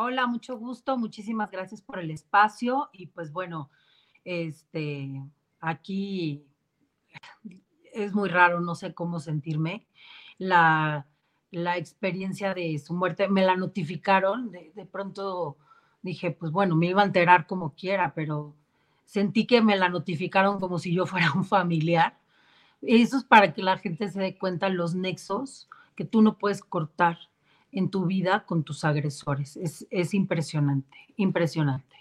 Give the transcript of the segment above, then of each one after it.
hola, mucho gusto. Muchísimas gracias por el espacio. Y pues bueno, este, aquí es muy raro, no sé cómo sentirme. La, la experiencia de su muerte, me la notificaron, de, de, pronto dije, pues bueno, me iba a enterar como quiera, pero sentí que me la notificaron como si yo fuera un familiar. Eso es para que la gente se dé cuenta los nexos que tú no puedes cortar en tu vida con tus agresores. Es, es impresionante, impresionante.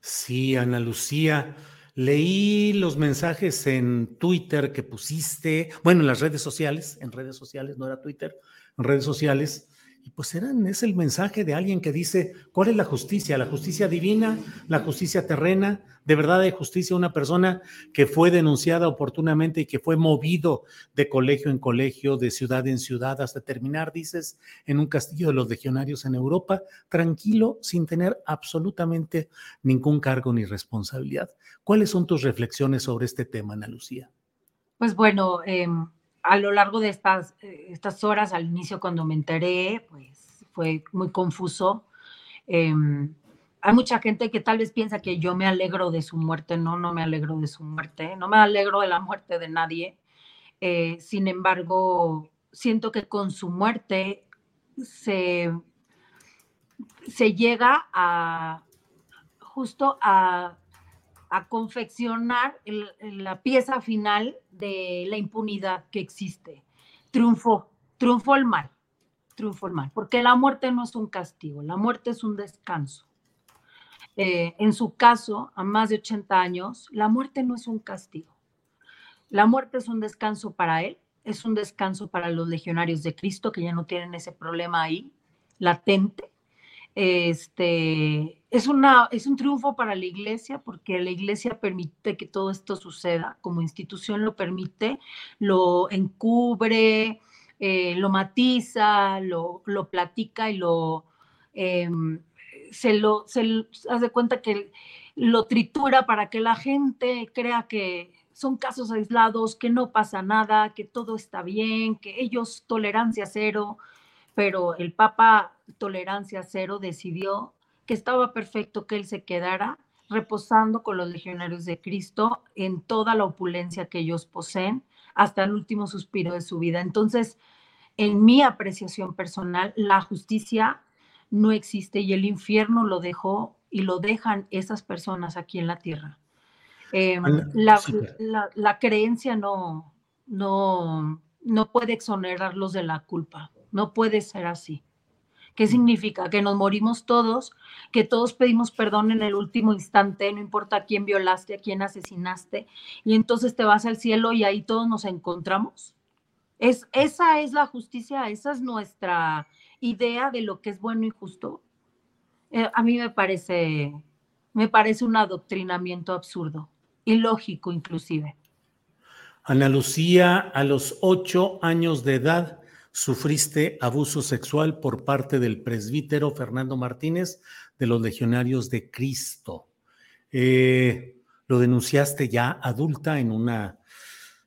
Sí, Ana Lucía. Leí los mensajes en Twitter que pusiste, bueno, en las redes sociales, en redes sociales, no era Twitter, en redes sociales, y pues eran, es el mensaje de alguien que dice, ¿cuál es la justicia? ¿La justicia divina? ¿La justicia terrena? ¿De verdad hay justicia una persona que fue denunciada oportunamente y que fue movido de colegio en colegio, de ciudad en ciudad, hasta terminar, dices, en un castillo de los legionarios en Europa, tranquilo, sin tener absolutamente ningún cargo ni responsabilidad? ¿Cuáles son tus reflexiones sobre este tema, Ana Lucía? Pues bueno, eh, a lo largo de estas, estas horas, al inicio cuando me enteré, pues fue muy confuso. Eh, hay mucha gente que tal vez piensa que yo me alegro de su muerte. No, no me alegro de su muerte. No me alegro de la muerte de nadie. Eh, sin embargo, siento que con su muerte se, se llega a justo a a confeccionar la pieza final de la impunidad que existe. Triunfó, triunfó el mal, triunfó el mal, porque la muerte no es un castigo, la muerte es un descanso. Eh, en su caso, a más de 80 años, la muerte no es un castigo. La muerte es un descanso para él, es un descanso para los legionarios de Cristo que ya no tienen ese problema ahí, latente. Este, es, una, es un triunfo para la iglesia porque la iglesia permite que todo esto suceda, como institución lo permite, lo encubre, eh, lo matiza, lo, lo, platica y lo, eh, se lo, se hace cuenta que lo tritura para que la gente crea que son casos aislados, que no pasa nada, que todo está bien, que ellos tolerancia cero, pero el Papa tolerancia cero decidió que estaba perfecto que él se quedara reposando con los legionarios de Cristo en toda la opulencia que ellos poseen hasta el último suspiro de su vida. Entonces, en mi apreciación personal, la justicia no existe y el infierno lo dejó y lo dejan esas personas aquí en la tierra. Eh, la, la, la, creencia no, no, no puede exonerarlos de la culpa, no puede ser así. ¿Qué significa? Que nos morimos todos, que todos pedimos perdón en el último instante, no importa a quién violaste, a quién asesinaste, y entonces te vas al cielo y ahí todos nos encontramos. Es, esa es la justicia, esa es nuestra idea de lo que es bueno y justo. Eh, a mí me parece, me parece un adoctrinamiento absurdo, ilógico inclusive. Ana Lucía, a los ocho años de edad, sufriste abuso sexual por parte del presbítero Fernando Martínez de los Legionarios de Cristo. Eh, lo denunciaste ya adulta en una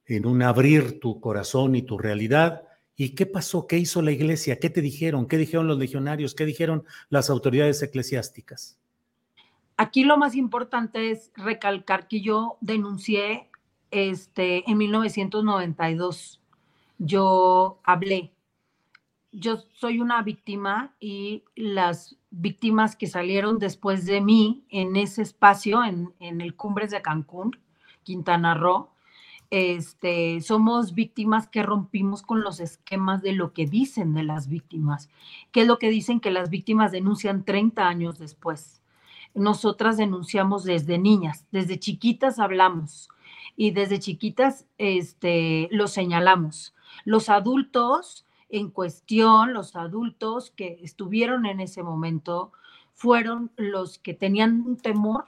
en un abrir tu corazón y tu realidad ¿Y qué pasó? ¿Qué hizo la iglesia? ¿Qué te dijeron? ¿Qué dijeron los legionarios? ¿Qué dijeron las autoridades eclesiásticas? Aquí lo más importante es recalcar que yo denuncié este, en 1992. Yo hablé. Yo soy una víctima y las víctimas que salieron después de mí en ese espacio, en, en el Cumbres de Cancún, Quintana Roo, este, somos víctimas que rompimos con los esquemas de lo que dicen de las víctimas, que es lo que dicen que las víctimas denuncian 30 años después. Nosotras denunciamos desde niñas, desde chiquitas hablamos y desde chiquitas este, lo señalamos. Los adultos en cuestión, los adultos que estuvieron en ese momento, fueron los que tenían un temor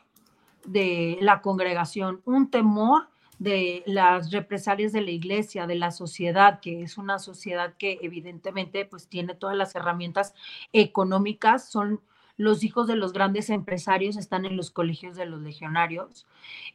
de la congregación, un temor de las represalias de la iglesia, de la sociedad, que es una sociedad que evidentemente pues tiene todas las herramientas económicas, son los hijos de los grandes empresarios, están en los colegios de los legionarios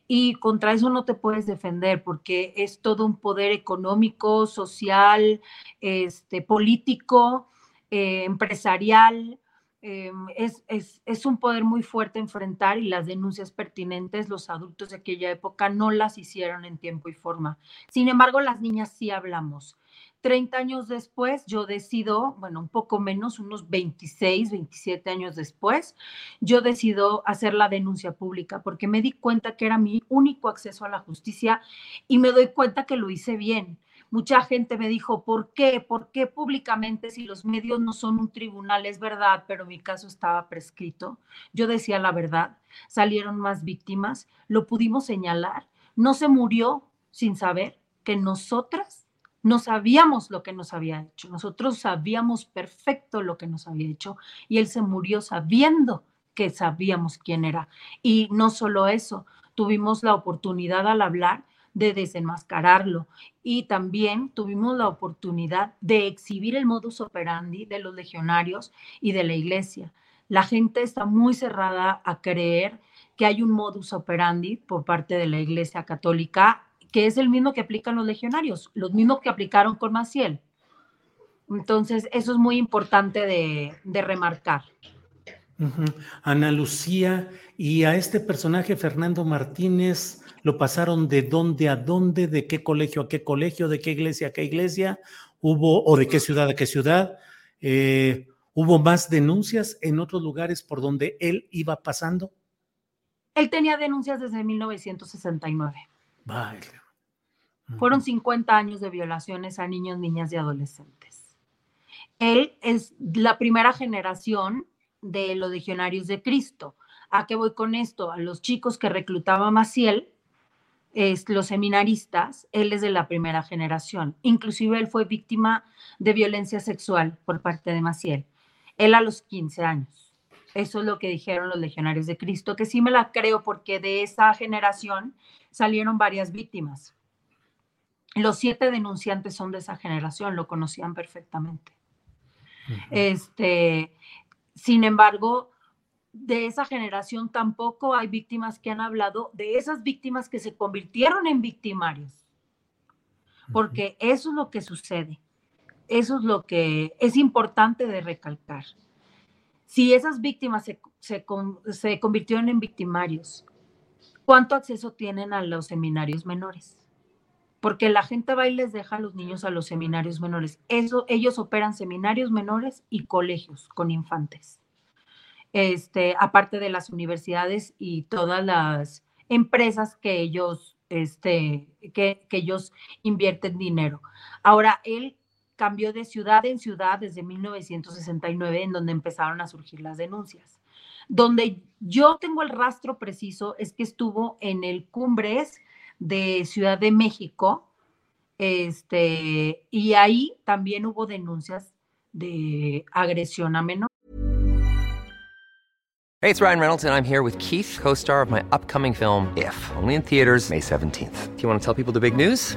y contra eso no te puedes defender porque es todo un poder económico, social, este, político, eh, empresarial, Em, es, es, un poder muy fuerte enfrentar y las denuncias pertinentes los adultos de aquella época no las hicieron en tiempo y forma. Sin embargo, las niñas sí hablamos. Treinta años después, yo decido, bueno, un poco menos, unos 26, 27 años después, yo decido hacer la denuncia pública porque me di cuenta que era mi único acceso a la justicia y me doy cuenta que lo hice bien Mucha gente me dijo, ¿por qué? ¿Por qué públicamente si los medios no son un tribunal? Es verdad, pero mi caso estaba prescrito. Yo decía la verdad, salieron más víctimas, lo pudimos señalar. No se murió sin saber que nosotras no sabíamos lo que nos había hecho. Nosotros sabíamos perfecto lo que nos había hecho y él se murió sabiendo que sabíamos quién era. Y no solo eso, tuvimos la oportunidad al hablar de desenmascararlo. Y también tuvimos la oportunidad de exhibir el modus operandi de los legionarios y de la iglesia. La gente está muy cerrada a creer que hay un modus operandi por parte de la iglesia católica que es el mismo que aplican los legionarios, los mismos que aplicaron con Maciel. Entonces, eso es muy importante de, remarcar. Ana Lucía, y a este personaje, Fernando Martínez, lo pasaron de dónde a dónde, de qué colegio a qué colegio, de qué iglesia a qué iglesia, hubo, o de qué ciudad a qué ciudad. Eh, ¿Hubo más denuncias en otros lugares por donde él iba pasando? Él tenía denuncias desde 1969. Fueron 50 años de violaciones a niños, niñas y adolescentes. Él es la primera generación de los legionarios de Cristo. ¿A qué voy con esto? A los chicos que reclutaba Maciel los seminaristas, él es de la primera generación. Inclusive él fue víctima de violencia sexual por parte de Maciel. Él a los 15 años. Eso es lo que dijeron los legionarios de Cristo, que sí me la creo porque de esa generación salieron varias víctimas. Los siete denunciantes son de esa generación, lo conocían perfectamente. Este, sin embargo, de esa generación tampoco hay víctimas que han hablado de esas víctimas que se convirtieron en victimarios. Porque eso es lo que sucede. Eso es lo que es importante de recalcar. Si esas víctimas se, se convirtieron en victimarios, ¿cuánto acceso tienen a los seminarios menores? Porque la gente va y les deja a los niños a los seminarios menores. Eso, ellos operan seminarios menores y colegios con infantes este, aparte de las universidades y todas las empresas que ellos, este, que, que ellos invierten dinero. Ahora, él cambió de ciudad en ciudad desde 1969, en donde empezaron a surgir las denuncias. Donde yo tengo el rastro preciso es que estuvo en el Cumbres de Ciudad de México, este, y ahí también hubo denuncias de agresión a menor. Hey, it's Ryan Reynolds, and I'm here with Keith, co star of my upcoming film, If, only in theaters, May 17th. Do you want to tell people the big news?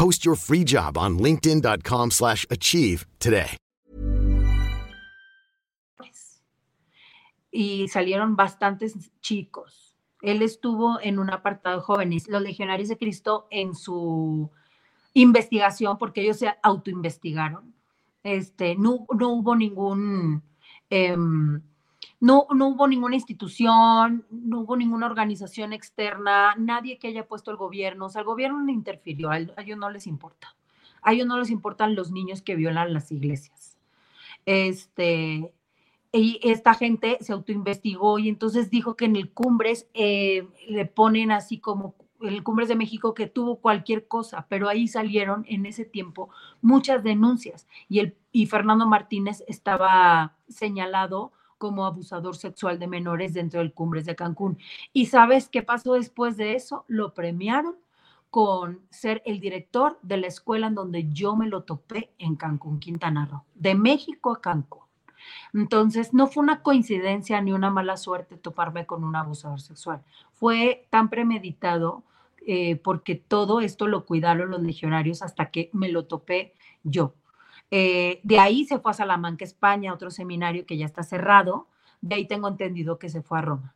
Post your free job on linkedin.com/achieve slash achieve today. y salieron bastantes chicos. Él estuvo en un apartado de jóvenes, los legionarios de Cristo, en su investigación, porque ellos se autoinvestigaron. Este, no, no hubo ningún, em, no, no hubo ninguna institución, no hubo ninguna organización externa, nadie que haya puesto el gobierno, o sea, el gobierno no interfirió, a ellos, no les importa. A ellos no les importan los niños que violan las iglesias. Este, y esta gente se autoinvestigó y entonces dijo que en el Cumbres eh, le ponen así como el Cumbres de México que tuvo cualquier cosa, pero ahí salieron en ese tiempo muchas denuncias y, el, y Fernando Martínez estaba señalado como abusador sexual de menores dentro del Cumbres de Cancún. ¿Y sabes qué pasó después de eso? Lo premiaron con ser el director de la escuela en donde yo me lo topé en Cancún, Quintana Roo, de México a Cancún. Entonces, no fue una coincidencia ni una mala suerte toparme con un abusador sexual. Fue tan premeditado eh, porque todo esto lo cuidaron los legionarios hasta que me lo topé yo. Eh, de ahí se fue a Salamanca, España, otro seminario que ya está cerrado. De ahí tengo entendido que se fue a Roma.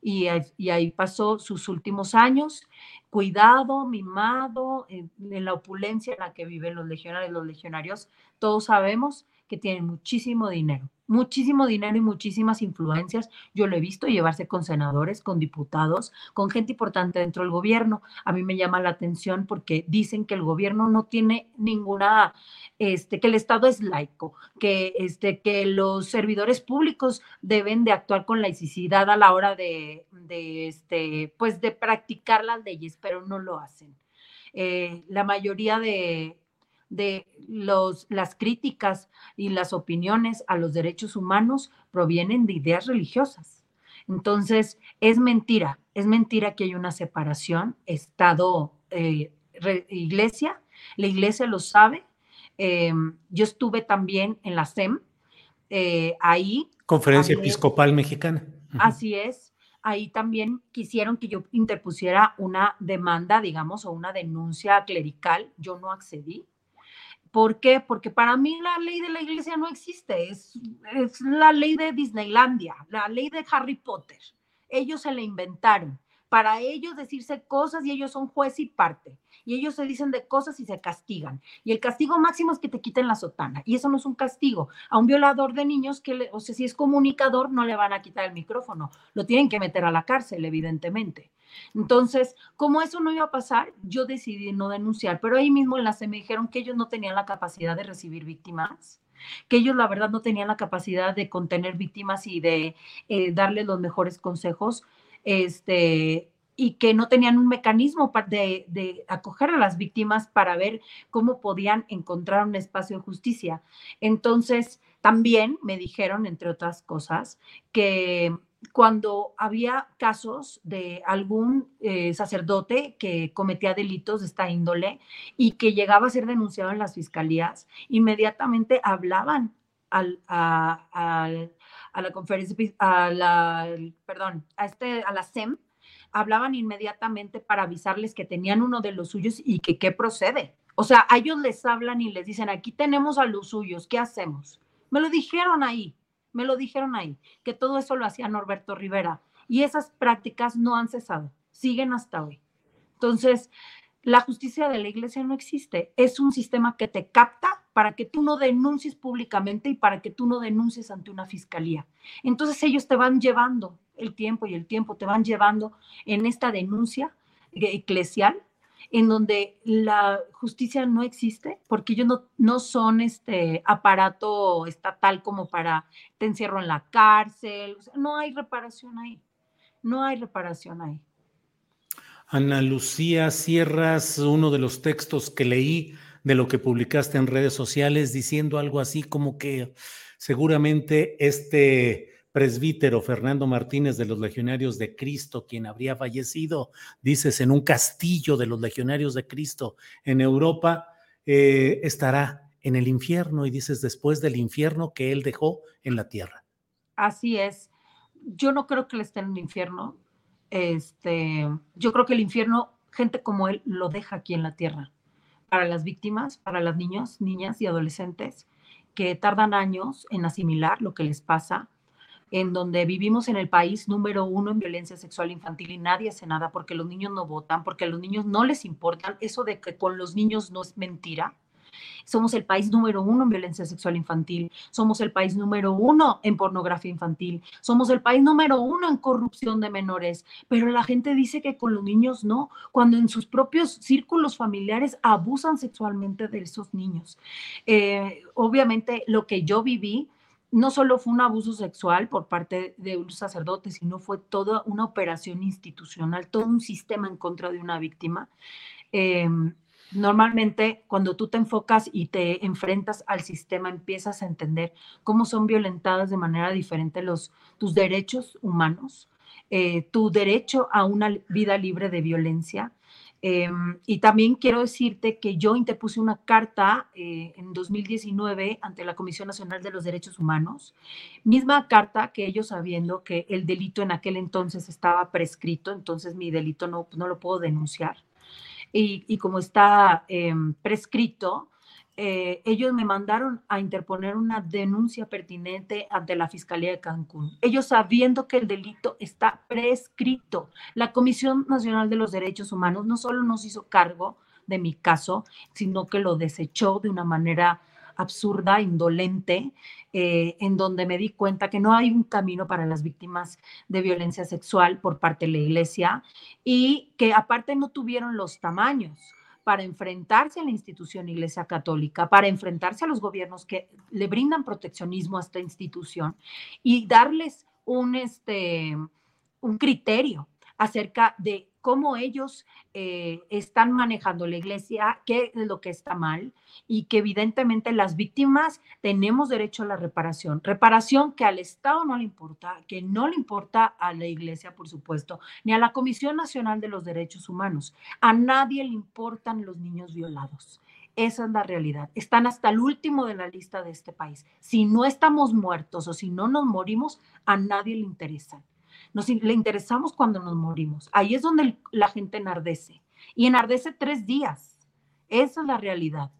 Y, y ahí pasó sus últimos años, cuidado, mimado, en, en la opulencia en la que viven los legionarios. Los legionarios, todos sabemos que tienen muchísimo dinero, muchísimo dinero y muchísimas influencias. Yo lo he visto llevarse con senadores, con diputados, con gente importante dentro del gobierno. A mí me llama la atención porque dicen que el gobierno no tiene ninguna, este, que el Estado es laico, que, este, que los servidores públicos deben de actuar con laicidad a la hora de, de este, pues de practicar las leyes, pero no lo hacen. Eh, la mayoría de de los, las críticas y las opiniones a los derechos humanos provienen de ideas religiosas. Entonces, es mentira, es mentira que hay una separación Estado-Iglesia. la Iglesia lo sabe. Eh, yo estuve también en la SEM, eh, ahí. Conferencia también, Episcopal Mexicana. Así es. Ahí también quisieron que yo interpusiera una demanda, digamos, o una denuncia clerical. Yo no accedí ¿Por qué? Porque para mí la ley de la iglesia no existe, es, es, la ley de Disneylandia, la ley de Harry Potter. Ellos se la inventaron. Para ellos decirse cosas y ellos son juez y parte. Y ellos se dicen de cosas y se castigan. Y el castigo máximo es que te quiten la sotana. Y eso no es un castigo. A un violador de niños, que le, o sea, si es comunicador, no le van a quitar el micrófono. Lo tienen que meter a la cárcel, evidentemente. Entonces, como eso no iba a pasar, yo decidí no denunciar, pero ahí mismo en la se me dijeron que ellos no tenían la capacidad de recibir víctimas, que ellos la verdad no tenían la capacidad de contener víctimas y de eh, darles los mejores consejos, este, y que no tenían un mecanismo de, de, acoger a las víctimas para ver cómo podían encontrar un espacio de justicia. Entonces, también me dijeron, entre otras cosas, que cuando había casos de algún eh, sacerdote que cometía delitos de esta índole y que llegaba a ser denunciado en las fiscalías, inmediatamente hablaban a, a, la conferencia, a la, perdón, a, este, a la SEM, hablaban inmediatamente para avisarles que tenían uno de los suyos y que qué procede. O sea, a ellos les hablan y les dicen, aquí tenemos a los suyos, ¿qué hacemos? Me lo dijeron ahí. Me lo dijeron ahí, que todo eso lo hacía Norberto Rivera. Y esas prácticas no han cesado, siguen hasta hoy. Entonces, la justicia de la iglesia no existe. Es un sistema que te capta para que tú no denuncies públicamente y para que tú no denuncies ante una fiscalía. Entonces ellos te van llevando, el tiempo y el tiempo te van llevando en esta denuncia eclesial en donde la justicia no existe, porque ellos no, no son este aparato estatal como para te encierro en la cárcel, no hay reparación ahí, no hay reparación ahí. Ana Lucía, cierras uno de los textos que leí de lo que publicaste en redes sociales diciendo algo así como que seguramente este presbítero Fernando Martínez de los Legionarios de Cristo, quien habría fallecido, dices, en un castillo de los Legionarios de Cristo en Europa, eh, estará en el infierno y dices después del infierno que él dejó en la tierra. Así es. Yo no creo que él esté en el infierno. Este, yo creo que el infierno, gente como él, lo deja aquí en la tierra. Para las víctimas, para las niños, niñas y adolescentes que tardan años en asimilar lo que les pasa, en donde vivimos en el país número uno en violencia sexual infantil y nadie hace nada porque los niños no votan, porque a los niños no les importan. Eso de que con los niños no es mentira. Somos el país número uno en violencia sexual infantil, somos el país número uno en pornografía infantil, somos el país número uno en corrupción de menores, pero la gente dice que con los niños no, cuando en sus propios círculos familiares abusan sexualmente de esos niños. Eh, obviamente lo que yo viví no solo fue un abuso sexual por parte de un sacerdote, sino fue toda una operación institucional, todo un sistema en contra de una víctima. Em, normalmente cuando tú te enfocas y te enfrentas al sistema, empiezas a entender cómo son violentadas de manera diferente los, tus derechos humanos, eh, tu derecho a una vida libre de violencia, Em, y también quiero decirte que yo interpuse una carta eh, en 2019 ante la Comisión Nacional de los Derechos Humanos, misma carta que ellos sabiendo que el delito en aquel entonces estaba prescrito, entonces mi delito no, no lo puedo denunciar. Y, y como está em, prescrito, eh, ellos me mandaron a interponer una denuncia pertinente ante la Fiscalía de Cancún. Ellos sabiendo que el delito está prescrito. La Comisión Nacional de los Derechos Humanos no solo nos hizo cargo de mi caso, sino que lo desechó de una manera absurda, indolente, eh, en donde me di cuenta que no hay un camino para las víctimas de violencia sexual por parte de la iglesia y que aparte no tuvieron los tamaños para enfrentarse a la institución Iglesia Católica, para enfrentarse a los gobiernos que le brindan proteccionismo a esta institución y darles un, este, un criterio acerca de cómo ellos eh, están manejando la iglesia, qué es lo que está mal y que evidentemente las víctimas tenemos derecho a la reparación. Reparación que al Estado no le importa, que no le importa a la iglesia, por supuesto, ni a la Comisión Nacional de los Derechos Humanos. A nadie le importan los niños violados. Esa es la realidad. Están hasta el último de la lista de este país. Si no estamos muertos o si no nos morimos, a nadie le interesan. Nos le interesamos cuando nos morimos. Ahí es donde la gente enardece. Y enardece tres días. Esa es la realidad.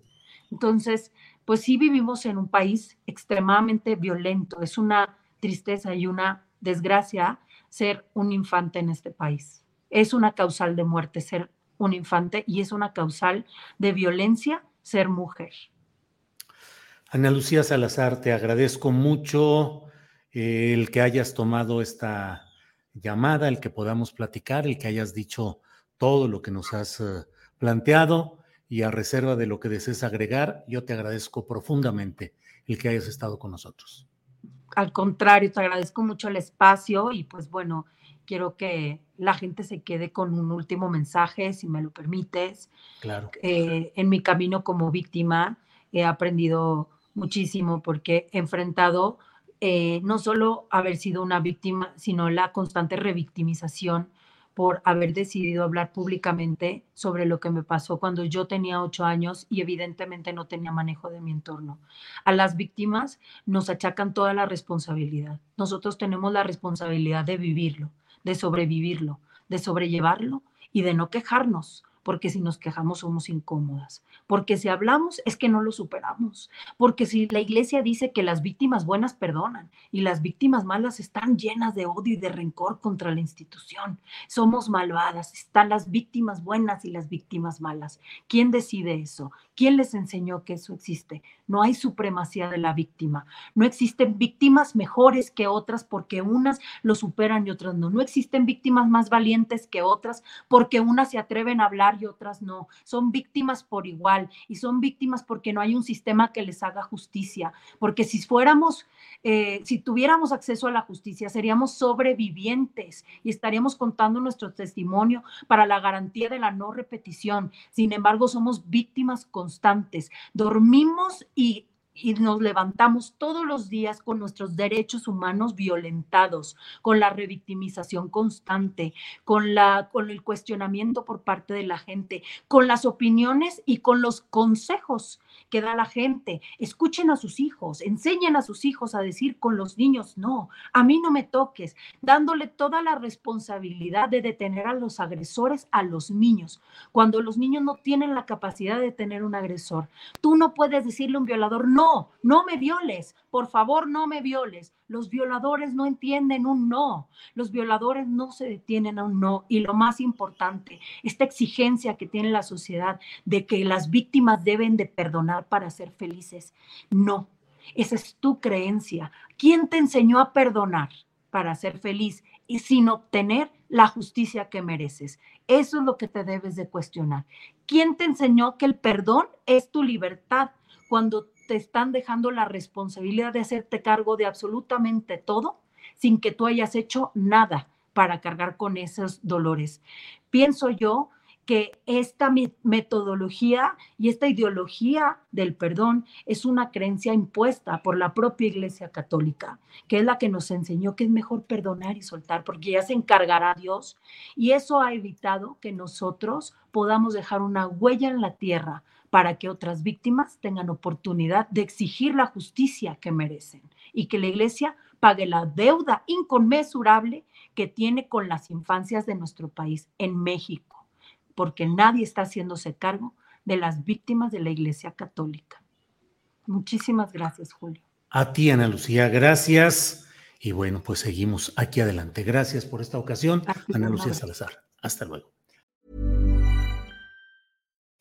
Entonces, pues sí vivimos en un país extremadamente violento. Es una tristeza y una desgracia ser un infante en este país. Es una causal de muerte ser un infante y es una causal de violencia ser mujer. Ana Lucía Salazar, te agradezco mucho eh, el que hayas tomado esta llamada, el que podamos platicar, el que hayas dicho todo lo que nos has eh, planteado y a reserva de lo que desees agregar, yo te agradezco profundamente el que hayas estado con nosotros. Al contrario, te agradezco mucho el espacio y pues bueno, quiero que la gente se quede con un último mensaje, si me lo permites. Claro. Eh, en mi camino como víctima he aprendido muchísimo porque he enfrentado eh, no solo haber sido una víctima, sino la constante revictimización por haber decidido hablar públicamente sobre lo que me pasó cuando yo tenía ocho años y evidentemente no tenía manejo de mi entorno. A las víctimas nos achacan toda la responsabilidad. Nosotros tenemos la responsabilidad de vivirlo, de sobrevivirlo, de sobrellevarlo y de no quejarnos, porque si nos quejamos somos incómodas, porque si hablamos es que no lo superamos, porque si la iglesia dice que las víctimas buenas perdonan y las víctimas malas están llenas de odio y de rencor contra la institución, somos malvadas, están las víctimas buenas y las víctimas malas. ¿Quién decide eso? ¿Quién les enseñó que eso existe? No hay supremacía de la víctima, no existen víctimas mejores que otras porque unas lo superan y otras no, no existen víctimas más valientes que otras porque unas se atreven a hablar y otras no. Son víctimas por igual y son víctimas porque no hay un sistema que les haga justicia. Porque si fuéramos, eh, si tuviéramos acceso a la justicia, seríamos sobrevivientes y estaríamos contando nuestro testimonio para la garantía de la no repetición. Sin embargo, somos víctimas constantes. Dormimos y y nos levantamos todos los días con nuestros derechos humanos violentados, con la revictimización constante, con, la, con el cuestionamiento por parte de la gente, con las opiniones y con los consejos que da la gente. Escuchen a sus hijos, enseñen a sus hijos a decir con los niños, no, a mí no me toques, dándole toda la responsabilidad de detener a los agresores a los niños, cuando los niños no tienen la capacidad de tener un agresor. Tú no puedes decirle a un violador, no, no, me violes, por favor no me violes. Los violadores no entienden un no, los violadores no se detienen a un no. Y lo más importante, esta exigencia que tiene la sociedad de que las víctimas deben de perdonar para ser felices, no, esa es tu creencia. ¿Quién te enseñó a perdonar para ser feliz y sin obtener la justicia que mereces? Eso es lo que te debes de cuestionar. ¿Quién te enseñó que el perdón es tu libertad cuando te están dejando la responsabilidad de hacerte cargo de absolutamente todo sin que tú hayas hecho nada para cargar con esos dolores. Pienso yo que esta metodología y esta ideología del perdón es una creencia impuesta por la propia Iglesia Católica, que es la que nos enseñó que es mejor perdonar y soltar, porque ya se encargará Dios. Y eso ha evitado que nosotros podamos dejar una huella en la tierra para que otras víctimas tengan oportunidad de exigir la justicia que merecen y que la iglesia pague la deuda inconmensurable que tiene con las infancias de nuestro país en México, porque nadie está haciéndose cargo de las víctimas de la iglesia católica. Muchísimas gracias, Julio. A ti, Ana Lucía, gracias. Y bueno, pues seguimos aquí adelante. Gracias por esta ocasión, Ana Lucía Salazar. Hasta luego.